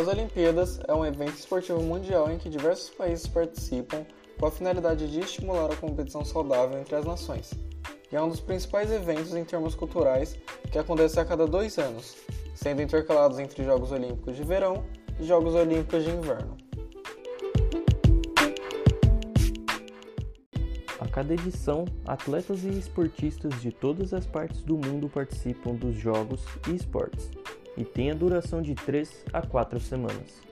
As Olimpíadas é um evento esportivo mundial em que diversos países participam com a finalidade de estimular a competição saudável entre as nações. E é um dos principais eventos em termos culturais que acontece a cada dois anos, sendo intercalados entre Jogos Olímpicos de Verão e Jogos Olímpicos de Inverno. A cada edição, atletas e esportistas de todas as partes do mundo participam dos jogos e esportes, e tem a duração de 3 a 4 semanas.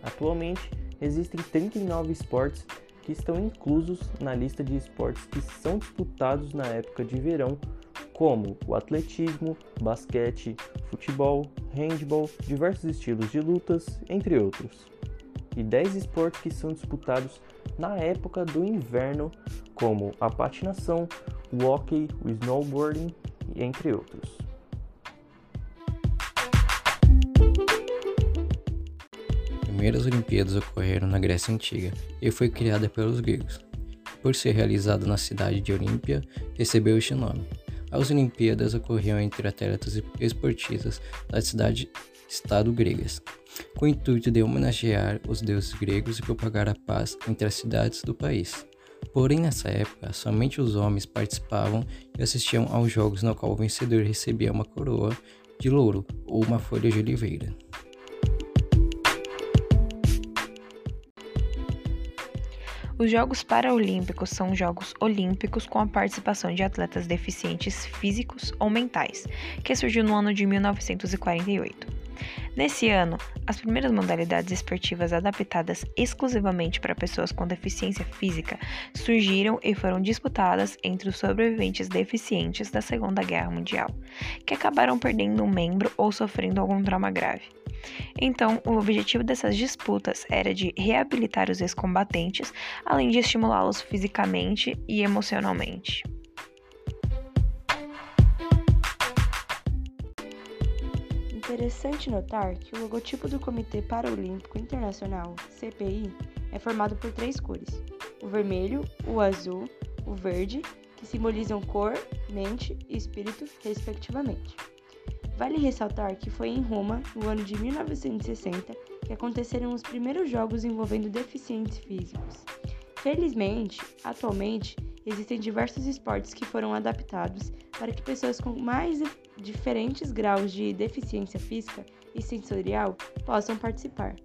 Atualmente, existem 39 esportes que estão inclusos na lista de esportes que são disputados na época de verão, como o atletismo, basquete, futebol, handball, diversos estilos de lutas, entre outros. E 10 esportes que são disputados na época do inverno, como a patinação, o hockey, o snowboarding, entre outros. Primeiras Olimpíadas ocorreram na Grécia Antiga e foi criada pelos gregos. Por ser realizada na cidade de Olímpia, recebeu este nome. As Olimpíadas ocorriam entre atletas esportistas das cidades-estado gregas, com o intuito de homenagear os deuses gregos e propagar a paz entre as cidades do país. Porém, nessa época, somente os homens participavam e assistiam aos jogos no qual o vencedor recebia uma coroa de louro ou uma folha de oliveira. Os Jogos Paralímpicos são Jogos Olímpicos com a participação de atletas deficientes físicos ou mentais, que surgiu no ano de 1948. Nesse ano, as primeiras modalidades esportivas adaptadas exclusivamente para pessoas com deficiência física surgiram e foram disputadas entre os sobreviventes deficientes da Segunda Guerra Mundial, que acabaram perdendo um membro ou sofrendo algum trauma grave. Então, o objetivo dessas disputas era de reabilitar os ex-combatentes, além de estimulá-los fisicamente e emocionalmente. Interessante notar que o logotipo do Comitê Paralímpico Internacional, CPI, é formado por três cores: o vermelho, o azul, o verde, que simbolizam cor, mente e espírito, respectivamente. Vale ressaltar que foi em Roma, no ano de 1960, que aconteceram os primeiros jogos envolvendo deficientes físicos. Felizmente, atualmente, existem diversos esportes que foram adaptados para que pessoas com mais diferentes graus de deficiência física e sensorial possam participar.